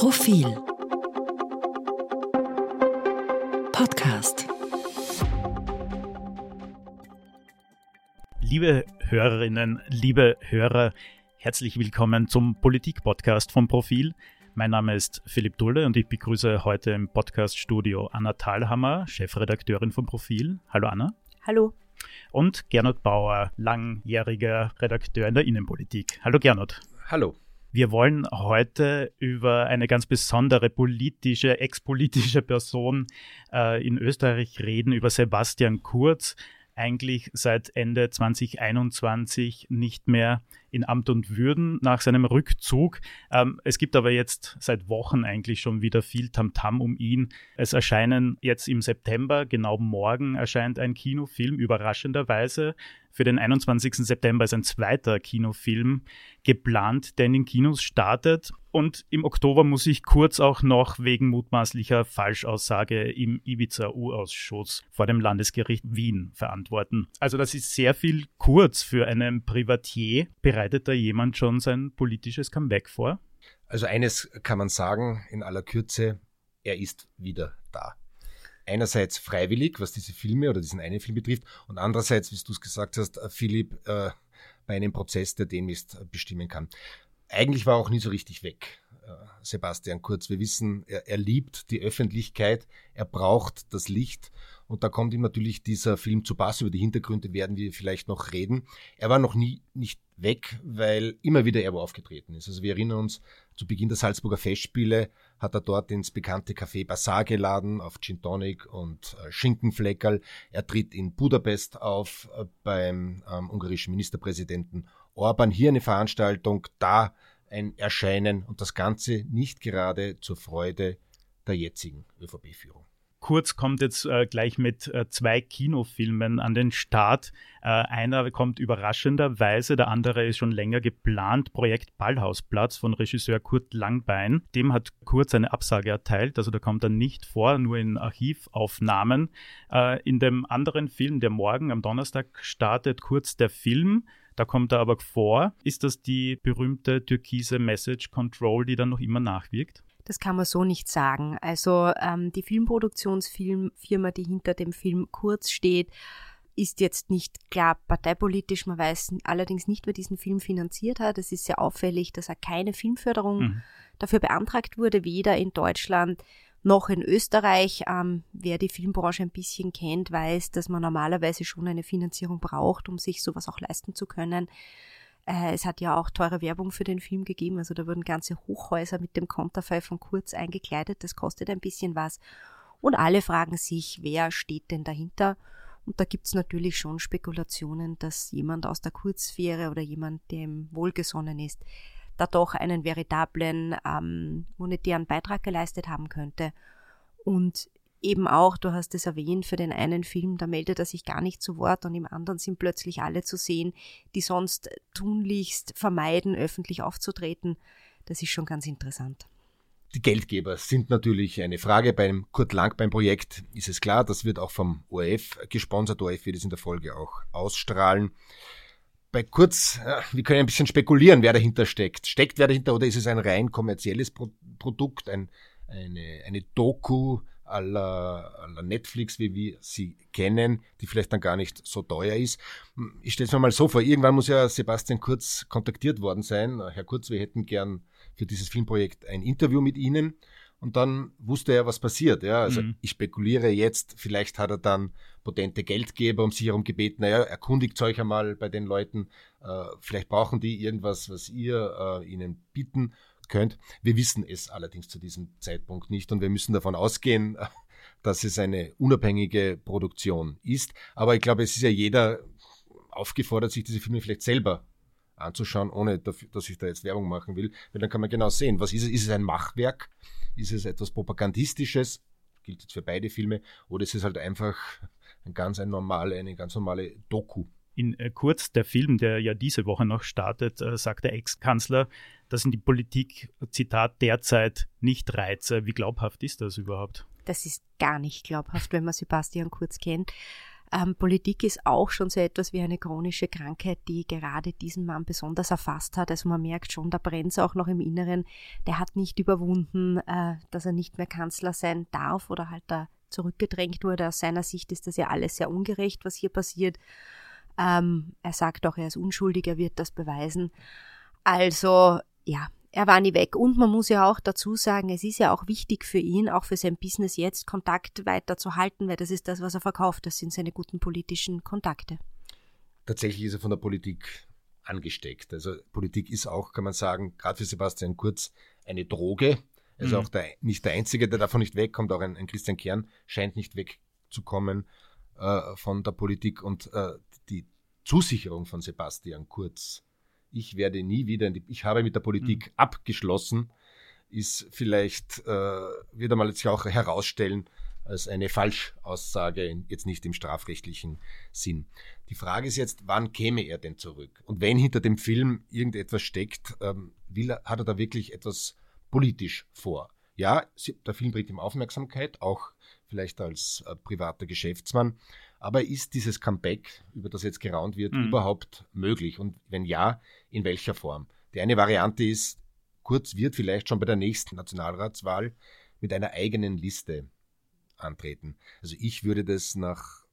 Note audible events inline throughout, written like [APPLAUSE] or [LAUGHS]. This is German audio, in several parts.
Profil Podcast Liebe Hörerinnen, liebe Hörer, herzlich willkommen zum Politik-Podcast vom Profil. Mein Name ist Philipp Dulle und ich begrüße heute im Podcast-Studio Anna Thalhammer, Chefredakteurin vom Profil. Hallo Anna. Hallo. Und Gernot Bauer, langjähriger Redakteur in der Innenpolitik. Hallo Gernot. Hallo. Wir wollen heute über eine ganz besondere politische, expolitische Person äh, in Österreich reden, über Sebastian Kurz, eigentlich seit Ende 2021 nicht mehr in Amt und Würden nach seinem Rückzug. Ähm, es gibt aber jetzt seit Wochen eigentlich schon wieder viel Tamtam -Tam um ihn. Es erscheinen jetzt im September, genau morgen, erscheint ein Kinofilm, überraschenderweise. Für den 21. September ist ein zweiter Kinofilm geplant, der in den Kinos startet. Und im Oktober muss ich kurz auch noch wegen mutmaßlicher Falschaussage im Ibiza-U-Ausschuss vor dem Landesgericht Wien verantworten. Also das ist sehr viel kurz für einen Privatier. Bereitet da jemand schon sein politisches Comeback vor? Also eines kann man sagen in aller Kürze, er ist wieder da einerseits freiwillig, was diese Filme oder diesen einen Film betrifft, und andererseits, wie du es gesagt hast, äh, Philipp, äh, bei einem Prozess, der demnächst äh, bestimmen kann. Eigentlich war er auch nie so richtig weg, Sebastian Kurz. Wir wissen, er, er liebt die Öffentlichkeit, er braucht das Licht und da kommt ihm natürlich dieser Film zu Pass. Über die Hintergründe werden wir vielleicht noch reden. Er war noch nie nicht weg, weil immer wieder er wo aufgetreten ist. Also wir erinnern uns, zu Beginn der Salzburger Festspiele hat er dort ins bekannte Café Bazaar geladen auf Gin Tonic und äh, Schinkenfleckerl. Er tritt in Budapest auf äh, beim ähm, ungarischen Ministerpräsidenten Orban. Hier eine Veranstaltung, da ein Erscheinen und das Ganze nicht gerade zur Freude der jetzigen ÖVP-Führung. Kurz kommt jetzt äh, gleich mit äh, zwei Kinofilmen an den Start. Äh, einer kommt überraschenderweise, der andere ist schon länger geplant. Projekt Ballhausplatz von Regisseur Kurt Langbein. Dem hat Kurz eine Absage erteilt, also da kommt er nicht vor, nur in Archivaufnahmen. Äh, in dem anderen Film, der morgen am Donnerstag startet, Kurz der Film. Da kommt er aber vor. Ist das die berühmte türkise Message Control, die dann noch immer nachwirkt? Das kann man so nicht sagen. Also ähm, die Filmproduktionsfirma, die hinter dem Film Kurz steht, ist jetzt nicht klar parteipolitisch. Man weiß allerdings nicht, wer diesen Film finanziert hat. Es ist sehr auffällig, dass er keine Filmförderung mhm. dafür beantragt wurde, weder in Deutschland noch in Österreich. Ähm, wer die Filmbranche ein bisschen kennt, weiß, dass man normalerweise schon eine Finanzierung braucht, um sich sowas auch leisten zu können. Äh, es hat ja auch teure Werbung für den Film gegeben, also da wurden ganze Hochhäuser mit dem Konterfei von Kurz eingekleidet, das kostet ein bisschen was. Und alle fragen sich, wer steht denn dahinter? Und da gibt's natürlich schon Spekulationen, dass jemand aus der Kurzsphäre oder jemand, dem wohlgesonnen ist, da doch einen veritablen ähm, monetären Beitrag geleistet haben könnte. Und eben auch, du hast es erwähnt, für den einen Film, da meldet er sich gar nicht zu Wort und im anderen sind plötzlich alle zu sehen, die sonst tunlichst vermeiden, öffentlich aufzutreten. Das ist schon ganz interessant. Die Geldgeber sind natürlich eine Frage. Beim Kurt Lang beim Projekt ist es klar, das wird auch vom ORF gesponsert. ORF wird es in der Folge auch ausstrahlen. Bei Kurz, wir können ein bisschen spekulieren, wer dahinter steckt. Steckt wer dahinter oder ist es ein rein kommerzielles Produkt, ein, eine, eine Doku, aller, aller Netflix, wie wir sie kennen, die vielleicht dann gar nicht so teuer ist. Ich stelle es mir mal so vor, irgendwann muss ja Sebastian Kurz kontaktiert worden sein. Herr Kurz, wir hätten gern für dieses Filmprojekt ein Interview mit Ihnen. Und dann wusste er, was passiert. Ja, also mhm. ich spekuliere jetzt, vielleicht hat er dann potente Geldgeber um sich herum gebeten, naja, erkundigt euch einmal bei den Leuten, äh, vielleicht brauchen die irgendwas, was ihr äh, ihnen bieten könnt. Wir wissen es allerdings zu diesem Zeitpunkt nicht und wir müssen davon ausgehen, [LAUGHS] dass es eine unabhängige Produktion ist. Aber ich glaube, es ist ja jeder aufgefordert, sich diese Filme vielleicht selber anzuschauen, ohne dass ich da jetzt Werbung machen will, weil dann kann man genau sehen, was ist es? Ist es ein Machwerk? Ist es etwas Propagandistisches? Gilt jetzt für beide Filme. Oder ist es halt einfach ein ganz ein normale, eine ganz normale Doku? In äh, Kurz, der Film, der ja diese Woche noch startet, äh, sagt der Ex-Kanzler, dass in die Politik, Zitat, derzeit nicht reize. Wie glaubhaft ist das überhaupt? Das ist gar nicht glaubhaft, wenn man Sebastian Kurz kennt. Ähm, Politik ist auch schon so etwas wie eine chronische Krankheit, die gerade diesen Mann besonders erfasst hat. Also man merkt schon, da brennt es auch noch im Inneren. Der hat nicht überwunden, äh, dass er nicht mehr Kanzler sein darf oder halt da zurückgedrängt wurde. Aus seiner Sicht ist das ja alles sehr ungerecht, was hier passiert. Ähm, er sagt auch, er ist unschuldig, er wird das beweisen. Also ja, er war nie weg. Und man muss ja auch dazu sagen, es ist ja auch wichtig für ihn, auch für sein Business jetzt, Kontakt weiter zu halten, weil das ist das, was er verkauft. Das sind seine guten politischen Kontakte. Tatsächlich ist er von der Politik angesteckt. Also Politik ist auch, kann man sagen, gerade für Sebastian Kurz eine Droge. Er ist mhm. auch der, nicht der Einzige, der davon nicht wegkommt. Auch ein, ein Christian Kern scheint nicht wegzukommen äh, von der Politik. Und äh, die Zusicherung von Sebastian Kurz, ich werde nie wieder, in die, ich habe mit der Politik mhm. abgeschlossen, ist vielleicht, äh, wird einmal sich auch herausstellen, als eine Falschaussage, jetzt nicht im strafrechtlichen Sinn. Die Frage ist jetzt, wann käme er denn zurück? Und wenn hinter dem Film irgendetwas steckt, ähm, will er, hat er da wirklich etwas politisch vor? Ja, der Film bringt ihm Aufmerksamkeit, auch vielleicht als äh, privater Geschäftsmann. Aber ist dieses Comeback, über das jetzt geraunt wird, mhm. überhaupt möglich? Und wenn ja, in welcher Form? Die eine Variante ist, Kurz wird vielleicht schon bei der nächsten Nationalratswahl mit einer eigenen Liste antreten. Also ich würde das nach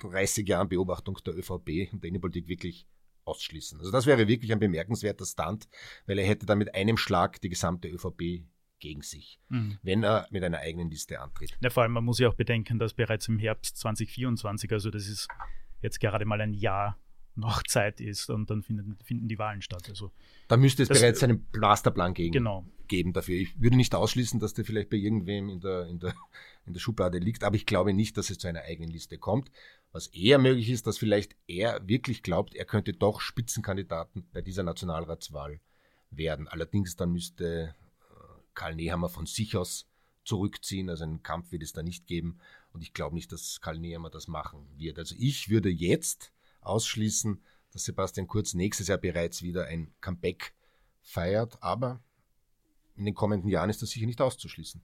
30 Jahren Beobachtung der ÖVP und der Innenpolitik wirklich ausschließen. Also das wäre wirklich ein bemerkenswerter Stunt, weil er hätte dann mit einem Schlag die gesamte ÖVP gegen sich, mhm. wenn er mit einer eigenen Liste antritt. Ja, vor allem, man muss ja auch bedenken, dass bereits im Herbst 2024, also das ist jetzt gerade mal ein Jahr noch Zeit ist und dann finden, finden die Wahlen statt. Also da müsste es das, bereits einen Masterplan gegen, genau. geben dafür. Ich würde nicht ausschließen, dass der vielleicht bei irgendwem in der, in, der, in der Schublade liegt, aber ich glaube nicht, dass es zu einer eigenen Liste kommt. Was eher möglich ist, dass vielleicht er wirklich glaubt, er könnte doch Spitzenkandidaten bei dieser Nationalratswahl werden. Allerdings dann müsste Karl Nehammer von sich aus zurückziehen. Also einen Kampf wird es da nicht geben. Und ich glaube nicht, dass Karl Nehammer das machen wird. Also ich würde jetzt ausschließen, dass Sebastian Kurz nächstes Jahr bereits wieder ein Comeback feiert. Aber in den kommenden Jahren ist das sicher nicht auszuschließen.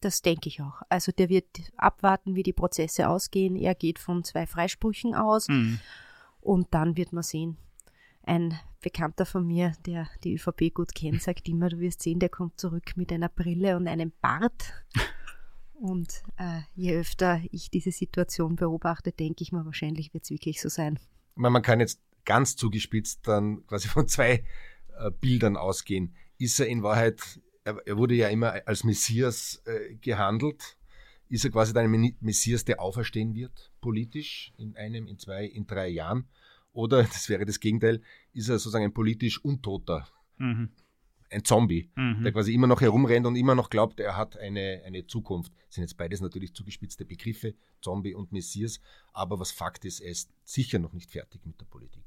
Das denke ich auch. Also der wird abwarten, wie die Prozesse ausgehen. Er geht von zwei Freisprüchen aus. Mhm. Und dann wird man sehen, ein Bekannter von mir, der die ÖVP gut kennt, sagt immer, du wirst sehen, der kommt zurück mit einer Brille und einem Bart. Und äh, je öfter ich diese Situation beobachte, denke ich mir, wahrscheinlich wird es wirklich so sein. Man kann jetzt ganz zugespitzt dann quasi von zwei äh, Bildern ausgehen. Ist er in Wahrheit, er, er wurde ja immer als Messias äh, gehandelt. Ist er quasi dann Messias, der auferstehen wird, politisch, in einem, in zwei, in drei Jahren? Oder, [LAUGHS] das wäre das Gegenteil, ist er sozusagen ein politisch Untoter. Mhm. Ein Zombie, mhm. der quasi immer noch herumrennt und immer noch glaubt, er hat eine, eine Zukunft. Das sind jetzt beides natürlich zugespitzte Begriffe, Zombie und Messias. Aber was Fakt ist, er ist sicher noch nicht fertig mit der Politik.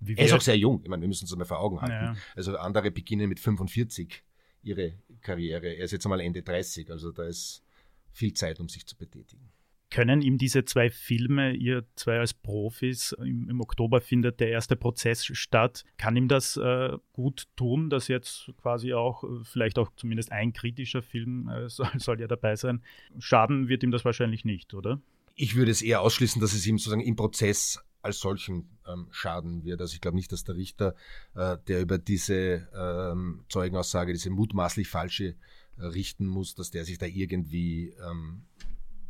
er ist auch sehr jung. Ich meine, wir müssen es mal vor Augen halten. Ja. Also andere beginnen mit 45 ihre Karriere. Er ist jetzt einmal Ende 30. Also da ist viel Zeit, um sich zu betätigen. Können ihm diese zwei Filme, ihr zwei als Profis, im, im Oktober findet der erste Prozess statt, kann ihm das äh, gut tun, dass jetzt quasi auch, äh, vielleicht auch zumindest ein kritischer Film äh, [LAUGHS] soll, soll ja dabei sein. Schaden wird ihm das wahrscheinlich nicht, oder? Ich würde es eher ausschließen, dass es ihm sozusagen im Prozess als solchen ähm, schaden wird. Also ich glaube nicht, dass der Richter, äh, der über diese ähm, Zeugenaussage, diese mutmaßlich falsche äh, richten muss, dass der sich da irgendwie ähm,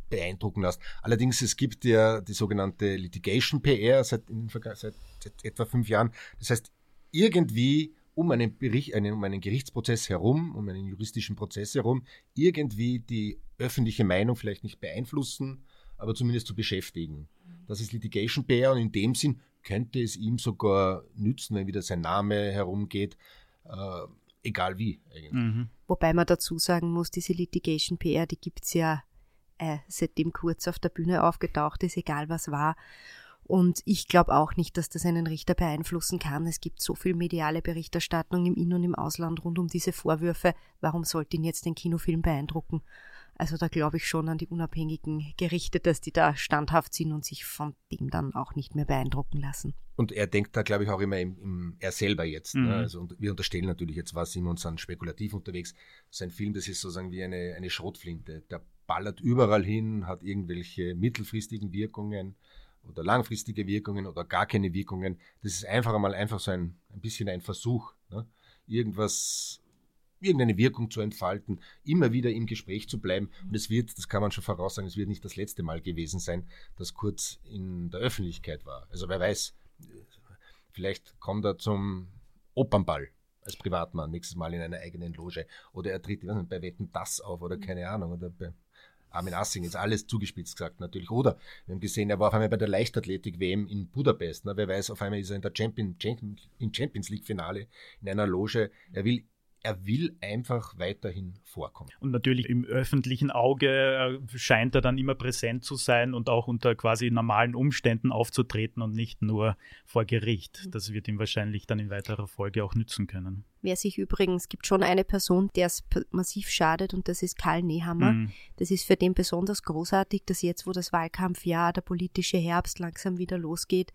beeindrucken lässt. Allerdings, es gibt ja die sogenannte Litigation PR seit, seit, seit etwa fünf Jahren. Das heißt, irgendwie um einen, Bericht, einen, um einen Gerichtsprozess herum, um einen juristischen Prozess herum, irgendwie die öffentliche Meinung vielleicht nicht beeinflussen, aber zumindest zu beschäftigen. Das ist Litigation PR und in dem Sinn könnte es ihm sogar nützen, wenn wieder sein Name herumgeht, äh, egal wie eigentlich. Mhm. Wobei man dazu sagen muss, diese Litigation PR, die gibt es ja äh, seitdem Kurz auf der Bühne aufgetaucht ist, egal was war. Und ich glaube auch nicht, dass das einen Richter beeinflussen kann. Es gibt so viel mediale Berichterstattung im In- und im Ausland rund um diese Vorwürfe. Warum sollte ihn jetzt den Kinofilm beeindrucken? Also da glaube ich schon an die unabhängigen Gerichte, dass die da standhaft sind und sich von dem dann auch nicht mehr beeindrucken lassen. Und er denkt da, glaube ich, auch immer im, im er selber jetzt. Ne? Mhm. Ne? Also, und wir unterstellen natürlich, jetzt war Simon dann spekulativ unterwegs. Sein Film, das ist sozusagen wie eine, eine Schrotflinte. Der ballert überall hin, hat irgendwelche mittelfristigen Wirkungen oder langfristige Wirkungen oder gar keine Wirkungen. Das ist einfach einmal einfach so ein, ein bisschen ein Versuch, ne? irgendwas, irgendeine Wirkung zu entfalten, immer wieder im Gespräch zu bleiben. Und es wird, das kann man schon voraussagen, es wird nicht das letzte Mal gewesen sein, dass Kurz in der Öffentlichkeit war. Also wer weiß, vielleicht kommt er zum Opernball als Privatmann nächstes Mal in einer eigenen Loge oder er tritt bei Wetten das auf oder keine Ahnung oder bei Armin Assing, ist alles zugespitzt gesagt natürlich. Oder wir haben gesehen, er war auf einmal bei der Leichtathletik-WM in Budapest. Ne? Wer weiß, auf einmal ist er in der Champion, Champion, im Champions League-Finale in einer Loge. Er will er will einfach weiterhin vorkommen. Und natürlich im öffentlichen Auge äh, scheint er dann immer präsent zu sein und auch unter quasi normalen Umständen aufzutreten und nicht nur vor Gericht. Das wird ihm wahrscheinlich dann in weiterer Folge auch nützen können. Wer sich übrigens, gibt schon eine Person, der es massiv schadet und das ist Karl Nehammer. Mhm. Das ist für den besonders großartig, dass jetzt, wo das Wahlkampfjahr, der politische Herbst langsam wieder losgeht,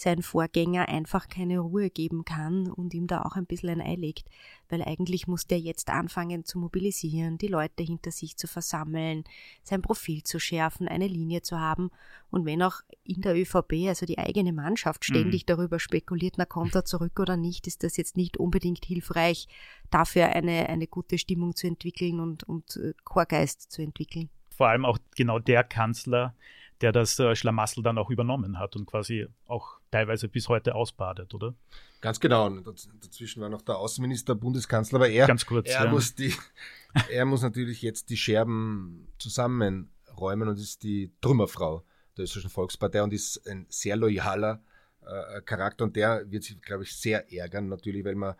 sein Vorgänger einfach keine Ruhe geben kann und ihm da auch ein bisschen ein Ei legt, weil eigentlich muss der jetzt anfangen zu mobilisieren, die Leute hinter sich zu versammeln, sein Profil zu schärfen, eine Linie zu haben und wenn auch in der ÖVP, also die eigene Mannschaft ständig mhm. darüber spekuliert, na kommt er zurück oder nicht, ist das jetzt nicht unbedingt hilfreich, dafür eine, eine gute Stimmung zu entwickeln und, und äh, Chorgeist zu entwickeln. Vor allem auch genau der Kanzler, der das äh, Schlamassel dann auch übernommen hat und quasi auch teilweise bis heute ausbadet, oder? Ganz genau. Und dazwischen war noch der Außenminister, Bundeskanzler, aber er, kurz, er, ja. muss die, [LAUGHS] er muss natürlich jetzt die Scherben zusammenräumen und ist die Trümmerfrau der österreichischen Volkspartei und ist ein sehr loyaler äh, Charakter und der wird sich, glaube ich, sehr ärgern natürlich, weil man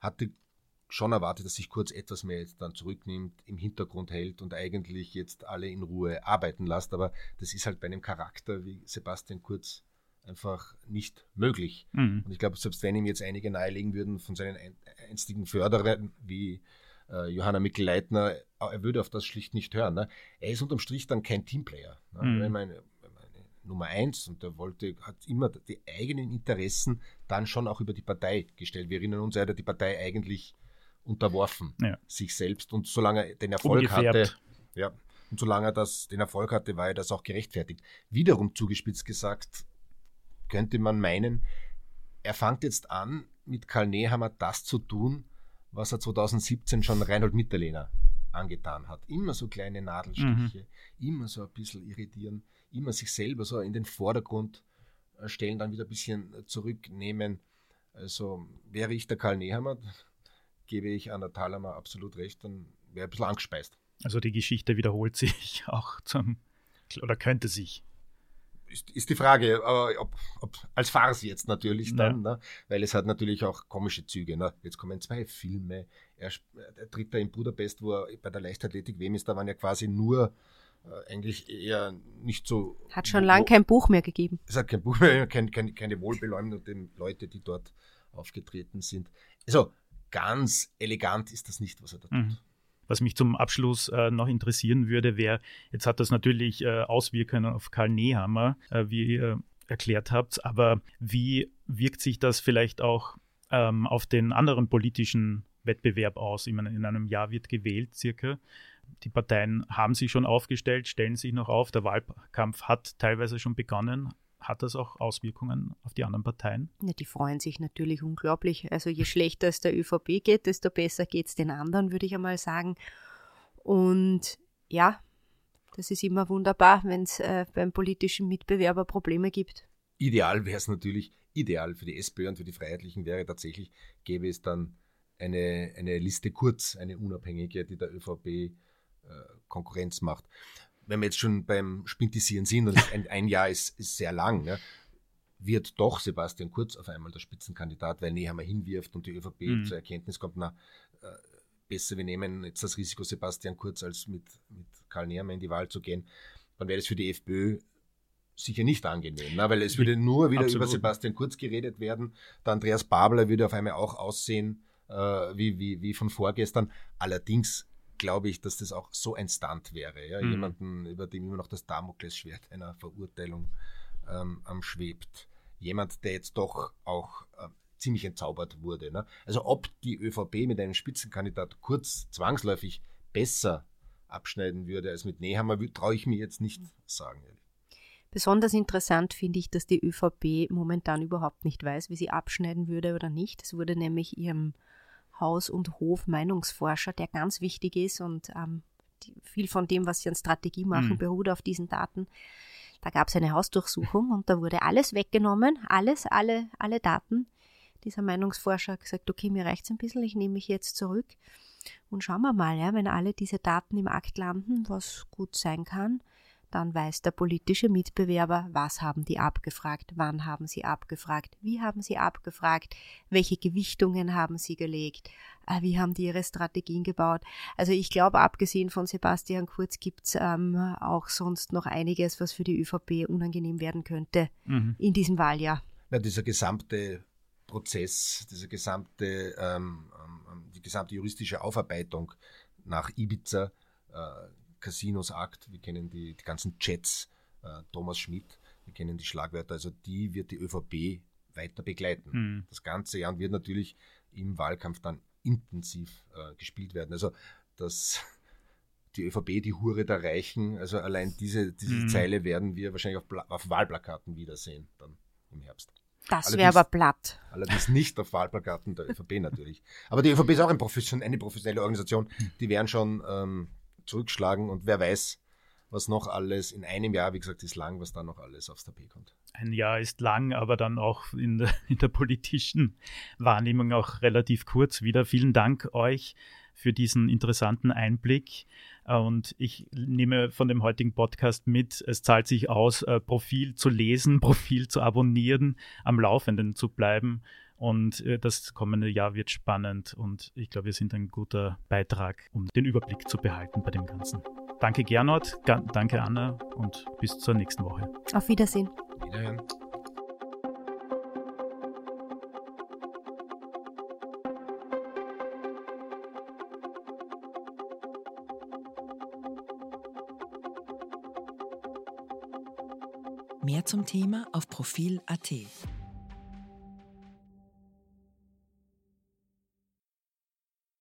hatte schon erwartet, dass sich Kurz etwas mehr jetzt dann zurücknimmt, im Hintergrund hält und eigentlich jetzt alle in Ruhe arbeiten lässt. Aber das ist halt bei einem Charakter wie Sebastian Kurz einfach nicht möglich. Mhm. Und ich glaube, selbst wenn ihm jetzt einige nahelegen würden von seinen einstigen Förderern wie äh, Johanna Mikl-Leitner, er würde auf das schlicht nicht hören. Ne? Er ist unterm Strich dann kein Teamplayer. Ne? Mhm. Wenn man Nummer eins und der wollte, hat immer die eigenen Interessen dann schon auch über die Partei gestellt. Wir erinnern uns, er hat die Partei eigentlich unterworfen, ja. sich selbst. Und solange er den Erfolg Umgefärbt. hatte, ja, und solange er das, den Erfolg hatte, war er das auch gerechtfertigt. Wiederum zugespitzt gesagt, könnte man meinen, er fängt jetzt an, mit Karl Nehammer das zu tun, was er 2017 schon Reinhold Mitterlehner angetan hat. Immer so kleine Nadelstiche, mhm. immer so ein bisschen irritieren, immer sich selber so in den Vordergrund äh, stellen, dann wieder ein bisschen zurücknehmen. Also wäre ich der Karl Nehammer, gebe ich Anna Thalhammer absolut recht, dann wäre ein bisschen angespeist. Also die Geschichte wiederholt sich [LAUGHS] auch zum, oder könnte sich. Ist, ist die Frage, ob, ob, als Farce jetzt natürlich dann, ja. ne? weil es hat natürlich auch komische Züge. Ne? Jetzt kommen zwei Filme. Er, er tritt da in Budapest, wo er bei der Leichtathletik wem ist, da waren ja quasi nur äh, eigentlich eher nicht so. Hat schon lange kein Buch mehr gegeben. Es hat kein Buch mehr, [LAUGHS] kein, kein, keine wohlbeleumdeten Leute, die dort aufgetreten sind. Also ganz elegant ist das nicht, was er da tut. Mhm. Was mich zum Abschluss äh, noch interessieren würde, wäre, jetzt hat das natürlich äh, Auswirkungen auf Karl Nehammer, äh, wie ihr erklärt habt, aber wie wirkt sich das vielleicht auch ähm, auf den anderen politischen Wettbewerb aus? Ich meine, in einem Jahr wird gewählt circa. Die Parteien haben sich schon aufgestellt, stellen sich noch auf. Der Wahlkampf hat teilweise schon begonnen hat das auch Auswirkungen auf die anderen Parteien? Ja, die freuen sich natürlich unglaublich. Also je schlechter es der ÖVP geht, desto besser geht es den anderen, würde ich einmal sagen. Und ja, das ist immer wunderbar, wenn es äh, beim politischen Mitbewerber Probleme gibt. Ideal wäre es natürlich, ideal für die SPÖ und für die Freiheitlichen wäre tatsächlich, gäbe es dann eine, eine Liste kurz, eine unabhängige, die der ÖVP äh, Konkurrenz macht wenn wir jetzt schon beim Spintisieren sind, und ein, ein Jahr ist, ist sehr lang, ne, wird doch Sebastian Kurz auf einmal der Spitzenkandidat, weil Nehammer hinwirft und die ÖVP mhm. zur Erkenntnis kommt, na, äh, besser, wir nehmen jetzt das Risiko Sebastian Kurz, als mit, mit Karl Nehammer in die Wahl zu gehen, dann wäre es für die FPÖ sicher nicht angenehm, ne? weil es würde nur wieder Absolut. über Sebastian Kurz geredet werden. Der Andreas Babler würde auf einmal auch aussehen äh, wie, wie, wie von vorgestern. Allerdings glaube ich, dass das auch so ein Stunt wäre. Ja? Mhm. Jemanden, über dem immer noch das Damoklesschwert einer Verurteilung ähm, schwebt. Jemand, der jetzt doch auch äh, ziemlich entzaubert wurde. Ne? Also ob die ÖVP mit einem Spitzenkandidat kurz zwangsläufig besser abschneiden würde als mit Nehammer, traue ich mir jetzt nicht sagen. Besonders interessant finde ich, dass die ÖVP momentan überhaupt nicht weiß, wie sie abschneiden würde oder nicht. Es wurde nämlich ihrem Haus- und Hof-Meinungsforscher, der ganz wichtig ist und ähm, die, viel von dem, was sie an Strategie machen, mhm. beruht auf diesen Daten. Da gab es eine Hausdurchsuchung und da wurde alles weggenommen, alles, alle, alle Daten. Dieser Meinungsforscher hat gesagt, okay, mir reicht es ein bisschen, ich nehme mich jetzt zurück. Und schauen wir mal, ja, wenn alle diese Daten im Akt landen, was gut sein kann, dann weiß der politische Mitbewerber, was haben die abgefragt, wann haben sie abgefragt, wie haben sie abgefragt, welche Gewichtungen haben sie gelegt, äh, wie haben die ihre Strategien gebaut. Also ich glaube, abgesehen von Sebastian Kurz gibt es ähm, auch sonst noch einiges, was für die ÖVP unangenehm werden könnte mhm. in diesem Wahljahr. Ja, dieser gesamte Prozess, diese gesamte, ähm, ähm, die gesamte juristische Aufarbeitung nach Ibiza, äh, Casinos Akt, wir kennen die, die ganzen Chats, äh, Thomas Schmidt, wir kennen die Schlagwörter, also die wird die ÖVP weiter begleiten. Mhm. Das ganze Jahr wird natürlich im Wahlkampf dann intensiv äh, gespielt werden. Also dass die ÖVP die Hure der Reichen, also allein diese, diese mhm. Zeile werden wir wahrscheinlich auf, auf Wahlplakaten wiedersehen dann im Herbst. Das wäre aber platt. Allerdings nicht auf Wahlplakaten der ÖVP natürlich. Aber die ÖVP ist auch ein profession eine professionelle Organisation. Die werden schon ähm, zurückschlagen und wer weiß, was noch alles in einem Jahr, wie gesagt, ist lang, was da noch alles aufs Tapet kommt. Ein Jahr ist lang, aber dann auch in der, [LAUGHS] in der politischen Wahrnehmung auch relativ kurz wieder. Vielen Dank euch für diesen interessanten Einblick. Und ich nehme von dem heutigen Podcast mit, es zahlt sich aus, äh, Profil zu lesen, [LAUGHS] Profil zu abonnieren, am Laufenden zu bleiben und äh, das kommende Jahr wird spannend und ich glaube, wir sind ein guter Beitrag, um den Überblick zu behalten bei dem Ganzen. Danke Gernot, danke Anna und bis zur nächsten Woche. Auf Wiedersehen. Wiederhören. Mehr zum Thema auf Profil.at.